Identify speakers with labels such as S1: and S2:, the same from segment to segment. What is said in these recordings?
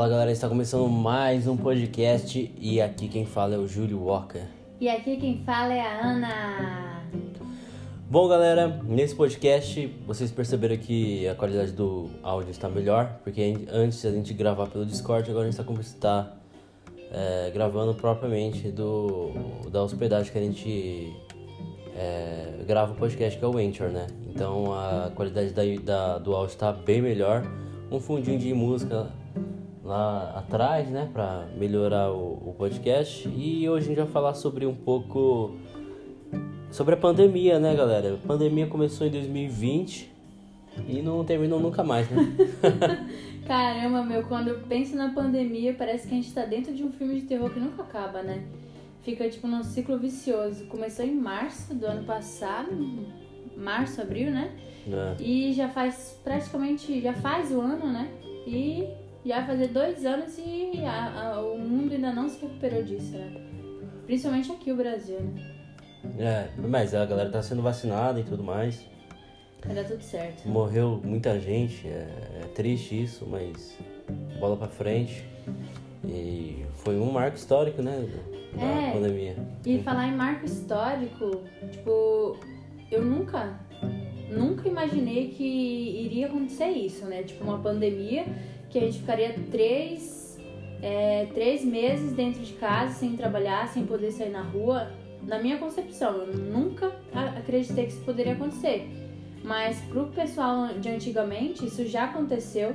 S1: Fala galera, está começando mais um podcast e aqui quem fala é o Júlio Walker.
S2: E aqui quem fala é a Ana.
S1: Bom galera, nesse podcast vocês perceberam que a qualidade do áudio está melhor, porque antes a gente gravar pelo Discord, agora a gente está, está é, gravando propriamente do, da hospedagem que a gente é, grava o podcast, que é o Anchor, né? Então a qualidade da, da do áudio está bem melhor. Um fundinho de música lá atrás, né, para melhorar o, o, podcast. E hoje a gente vai falar sobre um pouco sobre a pandemia, né, galera? A pandemia começou em 2020 e não terminou nunca mais, né?
S2: Caramba, meu, quando eu penso na pandemia, parece que a gente tá dentro de um filme de terror que nunca acaba, né? Fica tipo num ciclo vicioso. Começou em março do ano passado, março, abril, né? É. E já faz praticamente, já faz o ano, né? E já vai fazer dois anos e a, a, o mundo ainda não se recuperou disso, né? Principalmente aqui o Brasil, né?
S1: É, mas a galera tá sendo vacinada e tudo mais.
S2: Vai dar tudo certo.
S1: Morreu muita gente, é, é triste isso, mas bola pra frente. E foi um marco histórico, né? Da é, pandemia.
S2: E falar em marco histórico, tipo, eu nunca, nunca imaginei que iria acontecer isso, né? Tipo, uma pandemia que a gente ficaria três, é, três meses dentro de casa sem trabalhar, sem poder sair na rua. Na minha concepção, eu nunca acreditei que isso poderia acontecer. Mas pro pessoal de antigamente, isso já aconteceu.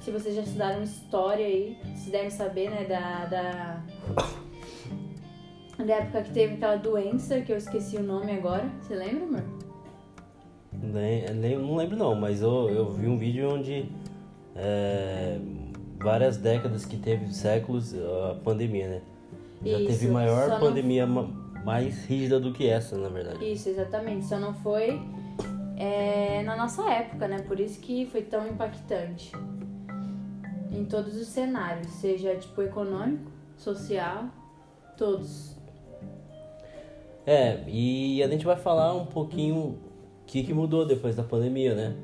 S2: Se vocês já estudaram história aí, vocês devem saber, né, da, da, da época que teve aquela doença, que eu esqueci o nome agora. Você lembra, amor?
S1: Nem, nem, não lembro não, mas eu, eu vi um vídeo onde é, várias décadas que teve, séculos, a pandemia, né? Já Isso, teve maior pandemia não... mais rígida do que essa, na verdade.
S2: Isso, exatamente. Só não foi é, na nossa época, né? Por isso que foi tão impactante. Em todos os cenários, seja tipo econômico, social, todos.
S1: É, e a gente vai falar um pouquinho o que, que mudou depois da pandemia, né?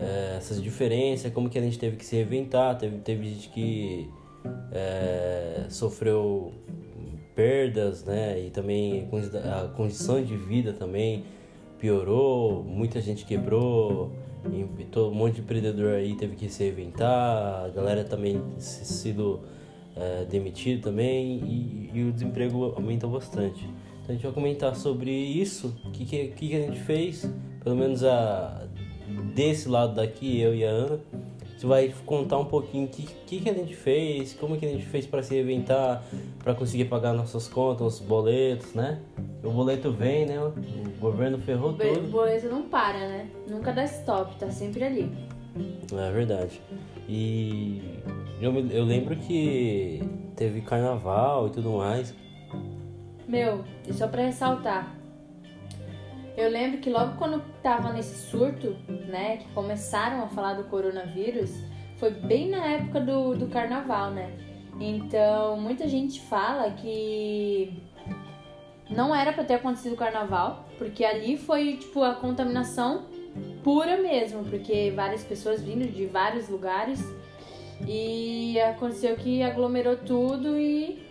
S1: É, essas diferenças, como que a gente teve que se reinventar, teve, teve gente que é, sofreu perdas, né, e também a condição de vida também piorou, muita gente quebrou, e todo um monte de empreendedor aí teve que se reinventar, a galera também sido é, demitido também e, e, o desemprego aumentou bastante. Então a gente vai comentar sobre isso, o que, que, que a gente fez, pelo menos a, desse lado daqui, eu e a Ana. Você vai contar um pouquinho o que, que, que, a gente fez, como que a gente fez para se reinventar, para conseguir pagar nossas contas, os boletos, né? O boleto vem, né? O governo ferrou
S2: o
S1: tudo.
S2: O boleto não para, né? Nunca dá stop, tá sempre ali.
S1: É verdade. E eu, eu lembro que teve carnaval e tudo mais.
S2: Meu, e só pra ressaltar, eu lembro que logo quando tava nesse surto, né, que começaram a falar do coronavírus, foi bem na época do, do carnaval, né? Então, muita gente fala que não era para ter acontecido o carnaval, porque ali foi tipo a contaminação pura mesmo, porque várias pessoas vindo de vários lugares e aconteceu que aglomerou tudo e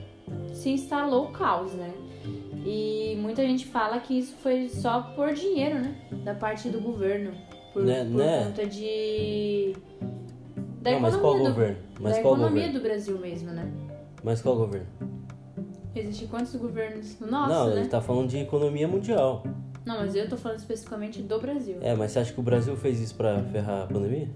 S2: se instalou o caos, né? E muita gente fala que isso foi só por dinheiro, né? Da parte do governo. Por, né, por né? conta de.
S1: Da Não, mas qual
S2: do,
S1: governo? Mas
S2: da
S1: qual
S2: economia
S1: governo?
S2: do Brasil mesmo, né?
S1: Mas qual governo?
S2: Existem quantos governos? no Nosso,
S1: Não,
S2: né?
S1: ele tá falando de economia mundial.
S2: Não, mas eu tô falando especificamente do Brasil.
S1: É, mas você acha que o Brasil fez isso pra ferrar a pandemia?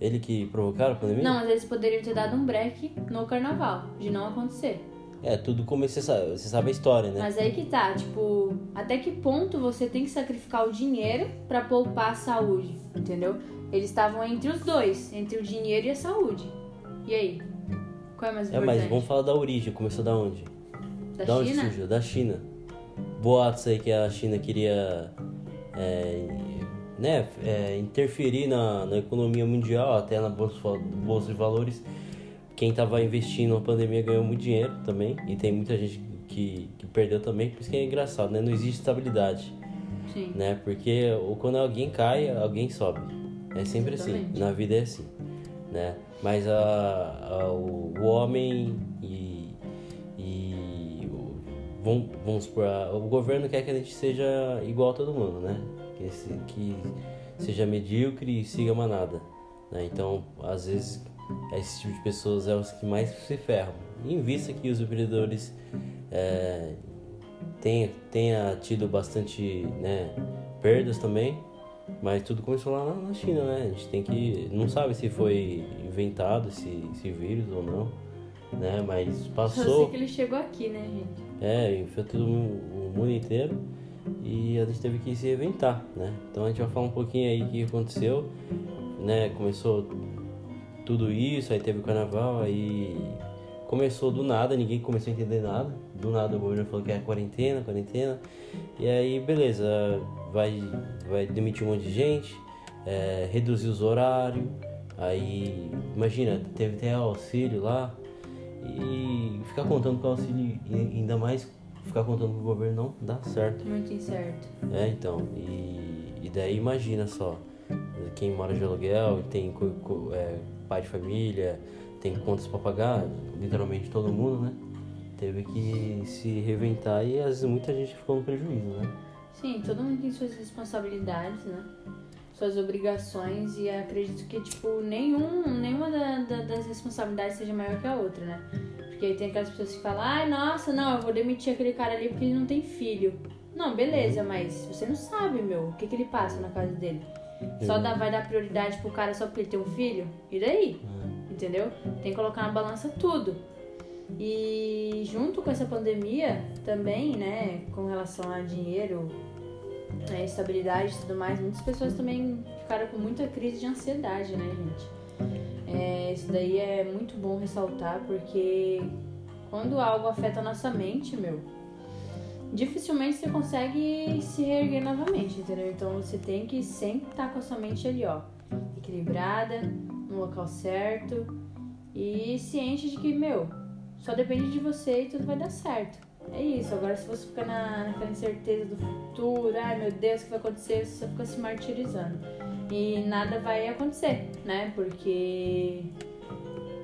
S1: Ele que provocaram a pandemia?
S2: Não, mas eles poderiam ter dado um break no carnaval, de não acontecer.
S1: É, tudo como você sabe, você sabe a história, né?
S2: Mas aí que tá, tipo, até que ponto você tem que sacrificar o dinheiro para poupar a saúde, entendeu? Eles estavam entre os dois, entre o dinheiro e a saúde. E aí? Qual é mais importante?
S1: É, mas vamos falar da origem, começou da onde?
S2: Da, da
S1: China? onde surgiu? Da China. Boatos aí que a China queria é, né, é, interferir na, na economia mundial, até na bolsa, bolsa de valores quem estava investindo na pandemia ganhou muito dinheiro também. E tem muita gente que, que perdeu também. Por isso que é engraçado, né? Não existe estabilidade.
S2: Sim.
S1: Né? Porque quando alguém cai, alguém sobe. É sempre assim.
S2: Exatamente.
S1: assim. Na vida é assim. Né? Mas a, a o, o homem e, e o, vamos, vamos supor, a, o governo quer que a gente seja igual a todo mundo, né? Que, que seja medíocre e siga manada. Né? Então, às vezes, esse tipo de pessoas é os que mais se ferram. Em vista que os empreendedores é, tenha, tenha tido bastante né, perdas também, mas tudo começou lá na China, né? A gente tem que. Não sabe se foi inventado esse, esse vírus ou não, né? Mas passou. Eu
S2: sei que ele chegou aqui, né, gente?
S1: É, infectou o mundo inteiro e a gente teve que se inventar, né? Então a gente vai falar um pouquinho aí o que aconteceu, né? Começou tudo isso, aí teve o carnaval, aí começou do nada, ninguém começou a entender nada. Do nada o governo falou que era quarentena, quarentena. E aí, beleza, vai, vai demitir um monte de gente, é, reduzir os horários. Aí, imagina, teve até auxílio lá. E ficar contando com o auxílio, ainda mais ficar contando com o governo não dá certo.
S2: Muito incerto.
S1: É, então. E, e daí imagina só, quem mora de aluguel, tem é, pai de família, tem contas para pagar, literalmente todo mundo, né? Teve que se reventar e às vezes muita gente ficou no prejuízo, né?
S2: Sim, todo mundo tem suas responsabilidades, né? Suas obrigações e acredito que, tipo, nenhum, nenhuma da, da, das responsabilidades seja maior que a outra, né? Porque tem aquelas pessoas que falam, ai, nossa, não, eu vou demitir aquele cara ali porque ele não tem filho. Não, beleza, mas você não sabe, meu, o que, que ele passa na casa dele. Só dá, vai dar prioridade pro cara só porque ele tem um filho? E daí? Uhum entendeu? Tem que colocar na balança tudo. E junto com essa pandemia também, né, com relação a dinheiro, né, estabilidade e tudo mais, muitas pessoas também ficaram com muita crise de ansiedade, né, gente? É, isso daí é muito bom ressaltar porque quando algo afeta a nossa mente, meu, dificilmente você consegue se reerguer novamente, entendeu? Então você tem que sempre estar com a sua mente ali, ó, equilibrada, no local certo e ciente de que, meu, só depende de você e tudo vai dar certo. É isso. Agora, se você ficar na, naquela incerteza do futuro, ai meu Deus, o que vai acontecer? Você só fica se martirizando. E nada vai acontecer, né? Porque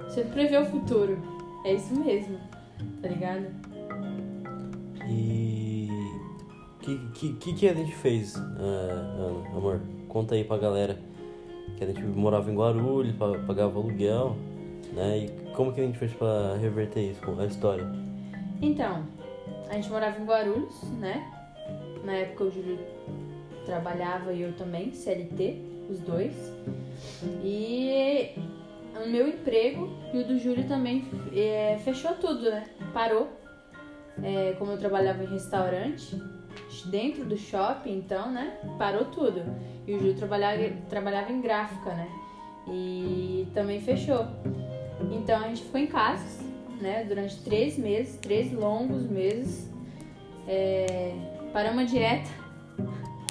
S2: você prevê o futuro. É isso mesmo, tá ligado?
S1: O que, que, que a gente fez, uh, amor? Conta aí pra galera que a gente morava em Guarulhos, pagava aluguel, né? E como que a gente fez para reverter isso, a história?
S2: Então, a gente morava em Guarulhos, né? Na época o Júlio trabalhava e eu também, CLT, os dois. E o meu emprego e o do Júlio também é, fechou tudo, né? Parou. É, como eu trabalhava em restaurante, dentro do shopping, então, né? Parou tudo. E o Júlio trabalhava, trabalhava em gráfica, né? E também fechou. Então a gente ficou em casa, né? Durante três meses, três longos meses. É, paramos a dieta,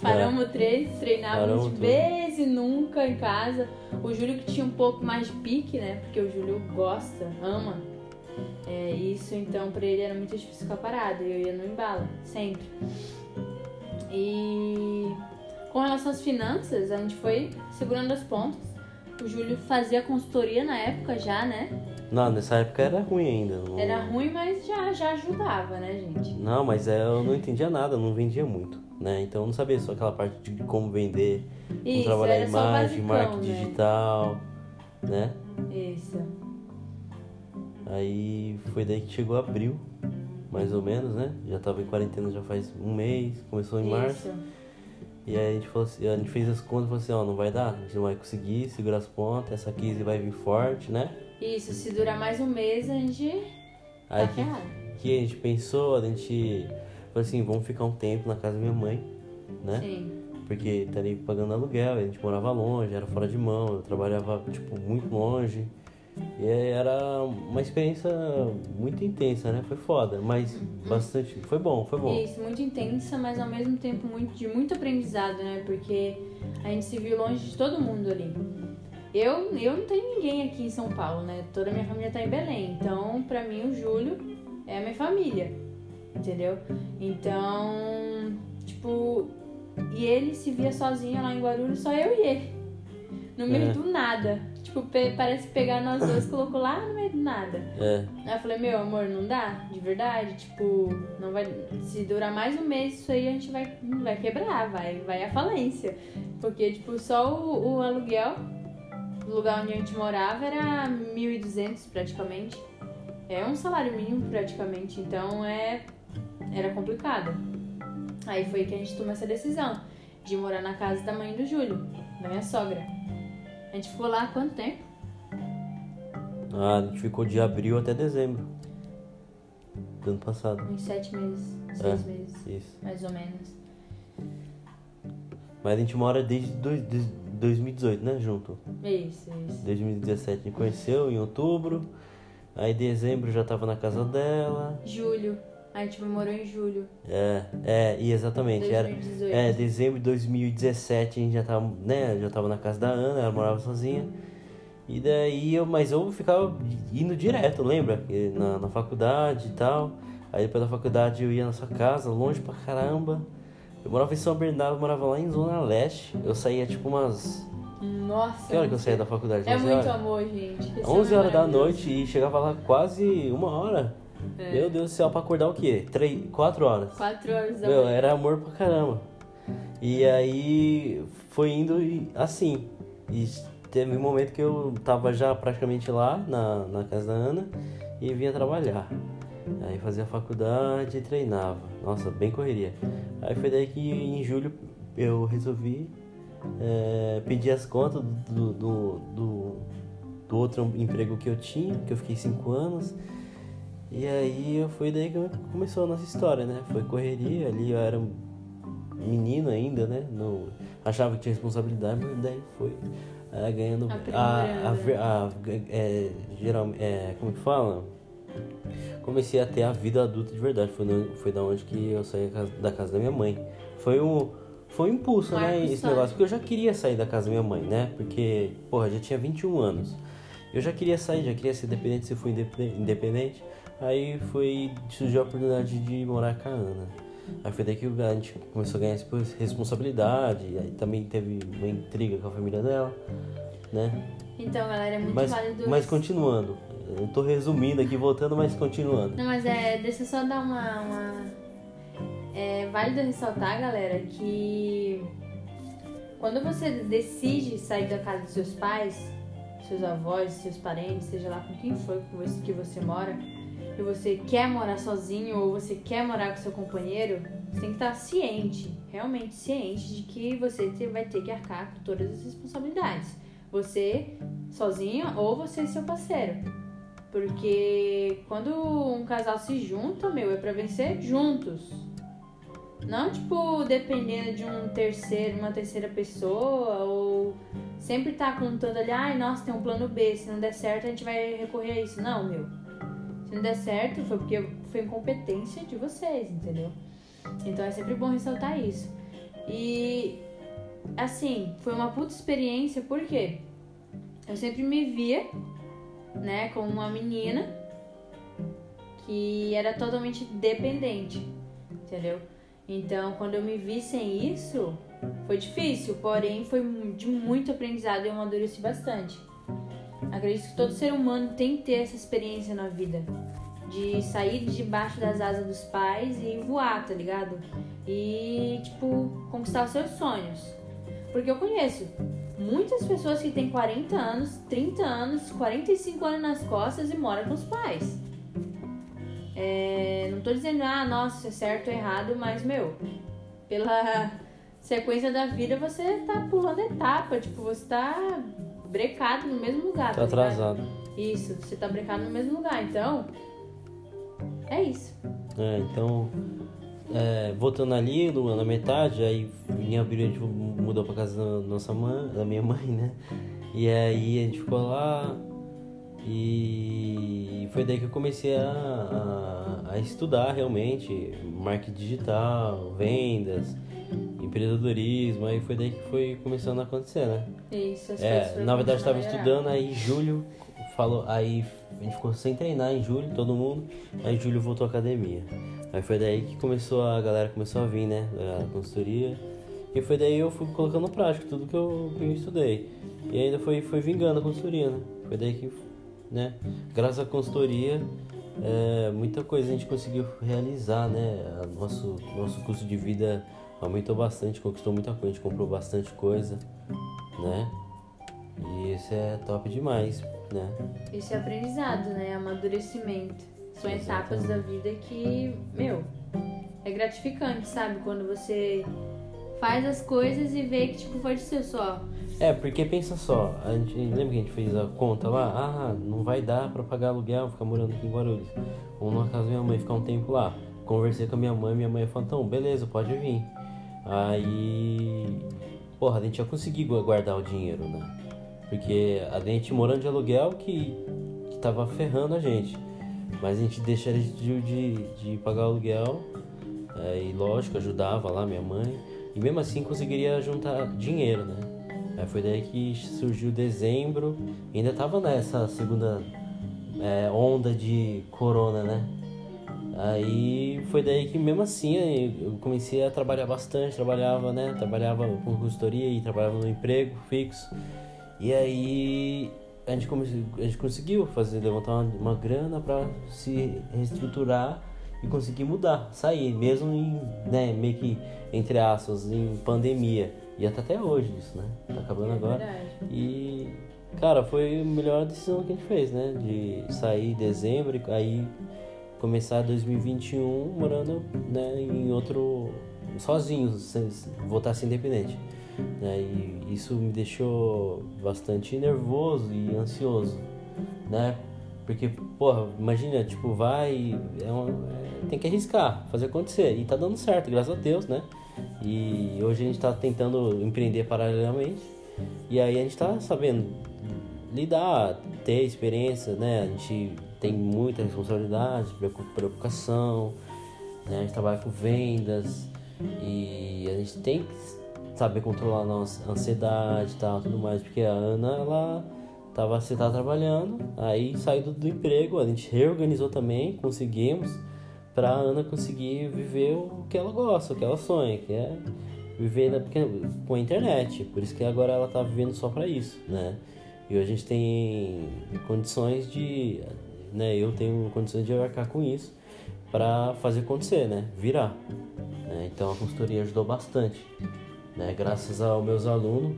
S2: paramos o treino, treinávamos de vez e nunca em casa. O Júlio que tinha um pouco mais de pique, né? Porque o Júlio gosta, ama é, isso, então pra ele era muito difícil ficar parado. Eu ia no embalo, sempre. E com relação às finanças, a gente foi segurando as pontas. O Júlio fazia consultoria na época já, né?
S1: Não, nessa época era ruim ainda. Não...
S2: Era ruim, mas já, já ajudava, né, gente?
S1: Não, mas é, eu não entendia nada, não vendia muito, né? Então eu não sabia só aquela parte de como vender, como Isso, trabalhar a imagem, marketing né? digital, né?
S2: Isso.
S1: Aí foi daí que chegou abril, mais ou menos, né? Já tava em quarentena já faz um mês, começou em Isso. março. E aí a gente, falou assim, a gente fez as contas e falou assim, ó, não vai dar, a gente não vai conseguir, segura as pontas, essa crise vai vir forte, né?
S2: Isso, se durar mais um mês, a gente
S1: aí tá que, que a gente pensou, a gente falou assim, vamos ficar um tempo na casa da minha mãe, né?
S2: Sim.
S1: Porque estaria pagando aluguel, a gente morava longe, era fora de mão, eu trabalhava, tipo, muito longe. E era uma experiência muito intensa, né? Foi foda, mas bastante. Foi bom, foi bom.
S2: Isso, muito intensa, mas ao mesmo tempo muito, de muito aprendizado, né? Porque a gente se viu longe de todo mundo ali. Eu, eu não tenho ninguém aqui em São Paulo, né? Toda a minha família tá em Belém. Então, pra mim, o Júlio é a minha família. Entendeu? Então, tipo. E ele se via sozinho lá em Guarulhos, só eu e ele. No meio é. do nada Tipo, parece pegar nós dois e colocou lá no meio do nada.
S1: É.
S2: Aí eu falei, meu amor, não dá, de verdade, tipo, não vai. Se durar mais um mês, isso aí a gente vai, vai quebrar, vai, vai à falência. Porque, tipo, só o, o aluguel, o lugar onde a gente morava era 1.200 praticamente. É um salário mínimo praticamente, então é. Era complicado. Aí foi que a gente tomou essa decisão de morar na casa da mãe do Júlio, da minha sogra. A gente ficou lá há quanto tempo?
S1: Ah, a gente ficou de abril até dezembro. Do ano passado.
S2: Uns sete meses,
S1: É.
S2: seis meses.
S1: Isso.
S2: mais ou menos.
S1: Mas a gente mora desde dois, desde 2018, né? Junto.
S2: Isso, isso.
S1: 2017 a gente conheceu em outubro. Aí em dezembro já tava na casa dela.
S2: Julho. A gente morou em julho
S1: É, é, e exatamente.
S2: de
S1: Era,
S2: 2018.
S1: é, dezembro de 2017 a gente já tava, né? Já tava na casa da Ana, ela morava sozinha. E daí eu, mas eu ficava indo direto, lembra? Na, na faculdade e tal. Aí depois da faculdade eu ia na sua casa, longe pra caramba. Eu morava em São Bernardo, morava lá em Zona Leste. Eu saía tipo umas.
S2: Nossa.
S1: Que hora que eu saía da faculdade?
S2: É
S1: 11
S2: muito
S1: horas?
S2: amor, gente.
S1: 11
S2: homem é
S1: horas da noite e chegava lá quase uma hora.
S2: É.
S1: Meu Deus do céu, pra acordar o quê? Três, quatro horas.
S2: Quatro horas da
S1: Meu,
S2: manhã.
S1: era amor pra caramba. E aí foi indo e- assim. E teve um momento que eu tava já praticamente lá na, na casa da Ana e vinha trabalhar. Aí fazia faculdade e treinava. Nossa, bem correria. Aí foi daí que em julho eu resolvi é, pedir as contas do, do, do, do outro emprego que eu tinha, que eu fiquei cinco anos. E aí foi daí que começou a nossa história, né? Foi correria, ali eu era um menino ainda, né? Não, achava que tinha responsabilidade, mas daí foi é, ganhando a, a, a- é, geral, é, como que fala? Comecei a ter a vida adulta de verdade. Foi, no, foi da onde que eu saí da casa, da minha mãe. Foi um, foi um impulso, né?
S2: Marco
S1: Esse negócio. Porque eu já queria sair da casa da minha mãe, né? Porque, porra, já tinha 21 anos. Eu já queria sair, já queria ser independente se eu fui independente. Aí foi, surgiu a oportunidade de morar com a Ana. Aí foi daí que a gente começou a ganhar essa responsabilidade. Aí também teve uma intriga com a família dela, né?
S2: Então, galera, é muito
S1: Mas,
S2: válido.
S1: mas continuando. Eu tô resumindo aqui, voltando, mas continuando.
S2: Não, mas é. Deixa eu só dar uma. uma- É válido ressaltar, galera, que quando você decide sair da casa dos seus pais, seus avós, seus parentes, seja lá com quem for que você mora, e você quer morar sozinho ou você quer morar com seu companheiro, você tem que estar ciente, realmente ciente de que você vai ter que arcar com todas as responsabilidades. Você sozinho ou você e seu parceiro. Porque quando um casal se junta, meu, é pra vencer juntos. Não, tipo, dependendo de um terceiro, uma terceira pessoa, ou sempre tá contando ali, ai, nossa, tem um plano B, se não der certo a gente vai recorrer a isso. Não, meu. Se não der certo, foi porque foi incompetência de vocês, entendeu? Então é sempre bom ressaltar isso. E, assim, foi uma puta experiência, por quê? Eu sempre me via né, como uma menina que era totalmente dependente, entendeu? Então, quando eu me vi sem isso, foi difícil, porém foi de muito aprendizado e eu amadureci bastante. Acredito que todo ser humano tem que ter essa experiência na vida. De sair debaixo das asas dos pais e voar, tá ligado? E, tipo, conquistar os seus sonhos. Porque eu conheço muitas pessoas que têm 40 anos, 30 anos, 45 anos nas costas e moram com os pais. É, não tô dizendo, ah, nossa, é certo ou errado, mas, meu, pela sequência da vida você tá pulando etapa, tipo, você tá brecado no mesmo lugar.
S1: Tá
S2: ligado?
S1: atrasado.
S2: Isso, você tá brecado no mesmo lugar, então. É isso.
S1: É, então, é, voltando ali, no- na metade, aí em abril a gente mudou pra casa da nossa mãe, da minha mãe, né? E aí a gente ficou lá e foi daí que eu comecei a, a, a estudar realmente marketing digital, vendas, empreendedorismo, aí foi daí que foi começando a acontecer, né?
S2: Isso, as
S1: É, na verdade estava estudando, aí julho falou, aí a gente ficou sem treinar em julho, todo mundo, aí julho voltou à academia. Aí foi daí que começou a galera começou a vir, né, da consultoria. E foi daí eu fui colocando em prática tudo que eu, que eu estudei. E ainda foi, foi vingando a consultoria, né? Foi daí que, né? Graças à consultoria, é, muita coisa a gente conseguiu realizar, né? Nosso, nosso custo de vida aumentou bastante, conquistou muita coisa, a gente comprou bastante coisa, né? E isso é top demais, né?
S2: Isso é aprendizado, né? Amadurecimento. São etapas da vida que, meu, é gratificante, sabe? Quando você faz as coisas e vê que, tipo, pode ser só.
S1: É, porque pensa só, a gente lembra que a gente fez a conta lá? Ah, não vai dar pra pagar aluguel, ficar morando aqui em Guarulhos. Ou na casa da minha mãe, ficar um tempo lá. Conversei com a minha mãe, minha mãe falou, então, beleza, pode vir. Aí, porra, a gente já conseguiu guardar o dinheiro, né? Porque a gente morando de aluguel que, que tava ferrando a gente. Mas a gente deixaria de, de, de pagar o aluguel. É, e lógico, ajudava lá minha mãe. E mesmo assim conseguiria juntar dinheiro, né? Aí foi daí que surgiu dezembro. Ainda tava nessa segunda é, onda de corona, né? Aí foi daí que mesmo assim eu comecei a trabalhar bastante, trabalhava, né? Trabalhava com consultoria e trabalhava no emprego fixo. E aí a gente, a gente conseguiu fazer, levantar uma, uma grana para se reestruturar e conseguir mudar, sair, mesmo em, né, meio que, entre aspas, em pandemia. E até, até hoje isso, né? Tá acabando
S2: É
S1: agora.
S2: verdade.
S1: E, cara, foi a melhor decisão que a gente fez, né? De sair em dezembro e aí começar 2021 morando né, em outro. sozinho, sem, voltar a ser independente. Né? E isso me deixou bastante nervoso e ansioso, né? Porque, porra, imagina, tipo, vai. É é- tem que arriscar, fazer acontecer. E tá dando certo, graças a Deus, né? E hoje a gente tá tentando empreender paralelamente. E aí a gente tá sabendo lidar, ter experiência, né? A gente tem muita responsabilidade, preocu- preocupação, né? A gente trabalha com vendas e a gente tem que saber controlar a nossa ansiedade e tal, tudo mais, porque a Ana, ela tava, trabalhando, aí saiu do emprego, a gente reorganizou também, conseguimos, pra Ana conseguir viver o que ela gosta, o que ela sonha, que é viver na, com a internet. Por isso que agora ela tá vivendo só pra isso, né? E hoje a gente tem condições de, né? Eu tenho condições de arcar com isso para fazer acontecer, né? Virar. né? Então a consultoria ajudou bastante, né? Graças aos meus alunos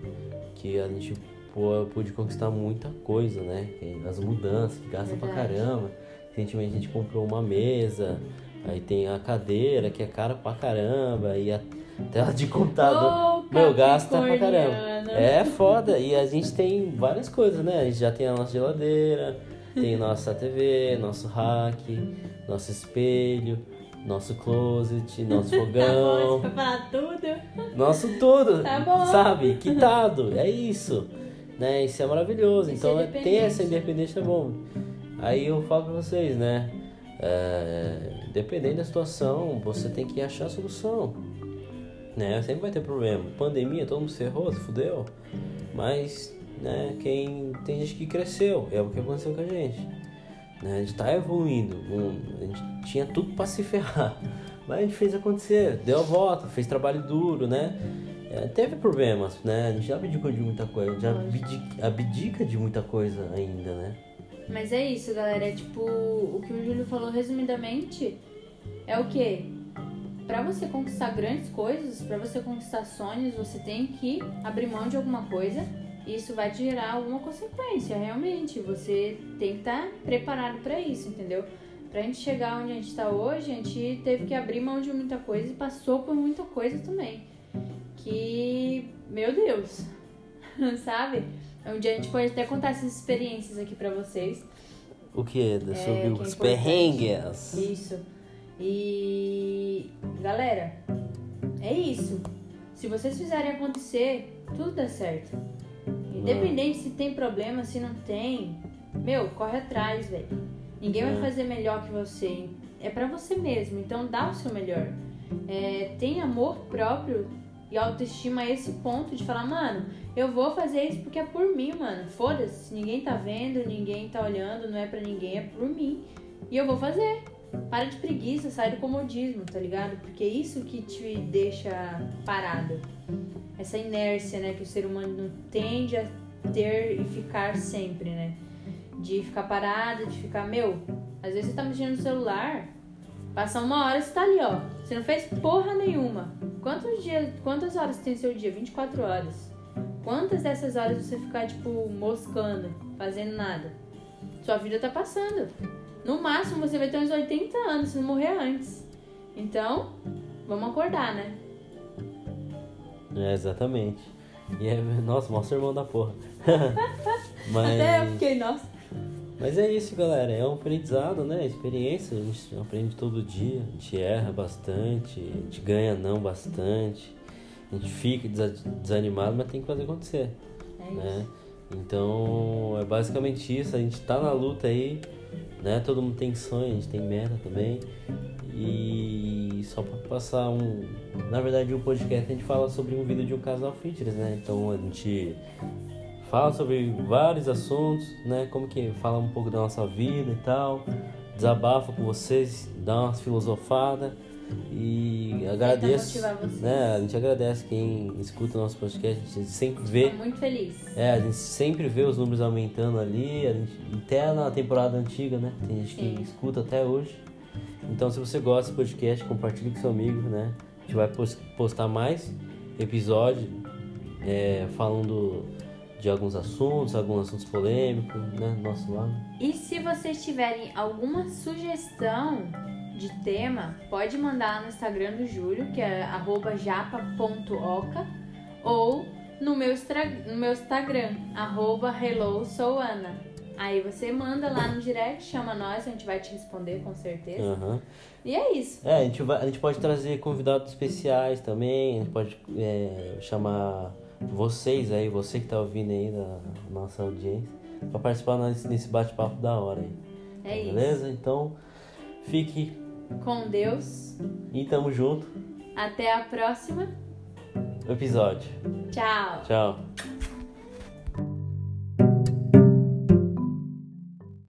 S1: que a gente pô, pude conquistar muita coisa, né? As mudanças, que gasta pra
S2: Verdade.
S1: caramba. Recentemente a gente comprou uma mesa, aí tem a cadeira que é cara pra caramba e a tela de computador.
S2: Ô,
S1: Meu, gasta pra caramba. É foda. E a gente tem várias coisas, né? A gente já tem a nossa geladeira, tem nossa TV, nosso rack, nosso espelho, nosso closet, nosso
S2: Tá bom,
S1: fogão,
S2: você vai falar tudo?
S1: nosso tudo.
S2: Tá bom.
S1: Sabe? Quitado. É isso. Né? Isso é maravilhoso.
S2: É
S1: Então tem essa
S2: independência
S1: é bom. Aí eu falo pra vocês, né? É, dependendo da situação, você tem que achar a solução. Né? Sempre vai ter problema. Pandemia, todo mundo se ferrou, se fudeu. Mas, né, quem tem gente que cresceu, é o que aconteceu com a gente. Né? A gente tá evoluindo. a gente tinha tudo pra se ferrar. Mas a gente fez acontecer, deu a volta, fez trabalho duro, né? É, teve problemas, né? A gente já abdicou de muita coisa, a gente já abdica, abdica de muita coisa ainda, né?
S2: Mas é isso, galera. É tipo, o que o Júlio falou resumidamente é o quê? Pra você conquistar grandes coisas, pra você conquistar sonhos, você tem que abrir mão de alguma coisa e isso vai te gerar alguma consequência, realmente. Você tem que estar preparado pra isso, entendeu? Pra gente chegar onde a gente tá hoje, a gente teve que abrir mão de muita coisa e passou por muita coisa também. Que, meu Deus, sabe? Um dia a gente pode até contar essas experiências aqui pra vocês.
S1: O que?
S2: É,
S1: Sobre
S2: é
S1: os perrengues.
S2: Isso. E galera, é isso. Se vocês fizerem acontecer, tudo dá certo. Independente se tem problema, se não tem, meu, corre atrás, velho. Ninguém vai
S1: É.
S2: fazer melhor que você. É pra você mesmo, então dá o seu melhor. É, tem amor próprio e autoestima a esse ponto de falar, mano, eu vou fazer isso porque é por mim, mano. Foda-se, ninguém tá vendo, ninguém tá olhando, não é pra ninguém, é por mim. E eu vou fazer. Para de preguiça, sai do comodismo, tá ligado? Porque é isso que te deixa parado. Essa inércia, né, que o ser humano tende a ter e ficar sempre, né? De ficar parado, de ficar, meu, às vezes você tá mexendo no celular, passa uma hora você tá ali, ó. Você não fez porra nenhuma. Quantos dias, quantas horas tem seu dia? 24 horas. Quantas dessas horas você ficar, tipo, moscando, fazendo nada? Sua vida tá passando. No máximo você vai ter uns 80 anos se não morrer antes. Então, vamos acordar, né?
S1: É, exatamente. E é, nossa, mostra o irmão da porra.
S2: Mas... Até eu fiquei, nossa.
S1: Mas é isso, galera. É um aprendizado, né? Experiência. A gente aprende todo dia. A gente erra bastante. A gente ganha não bastante. A gente fica desanimado, mas tem que fazer acontecer. É né? Então, é basicamente isso. A gente tá na luta aí. Né? Todo mundo tem sonho, a gente tem meta também. E só para passar um. Na verdade, o podcast a gente fala sobre um vídeo de um casal fitness, né? Então a gente fala sobre vários assuntos, né? Como que fala um pouco da nossa vida e tal, desabafa com vocês, dá umas filosofadas e agradeço, né? A gente agradece quem escuta o nosso podcast, a gente sempre vê.
S2: Muito feliz.
S1: É, a gente sempre vê os números aumentando ali, a gente, até na temporada antiga, né? Tem gente Sim. que escuta até hoje. Então, se você gosta do podcast, compartilhe com seu amigo, né? A gente vai postar mais episódios é, falando de alguns assuntos, alguns assuntos polêmicos, né? Nosso lado.
S2: E se vocês tiverem alguma sugestão de tema, pode mandar no Instagram do Júlio, que é japa.oca, ou no meu, no meu Instagram, arroba. Aí você manda lá no direct, chama nós, a gente vai te responder com certeza.
S1: Uhum.
S2: E é isso.
S1: É, a gente, vai, a gente pode trazer convidados especiais também, a gente pode é, chamar vocês aí, você que tá ouvindo aí da nossa audiência, para participar nesse, bate-papo da hora aí.
S2: É
S1: isso. Beleza? Então, fique
S2: com Deus.
S1: E tamo junto.
S2: Até a próxima
S1: episódio.
S2: Tchau.
S1: Tchau.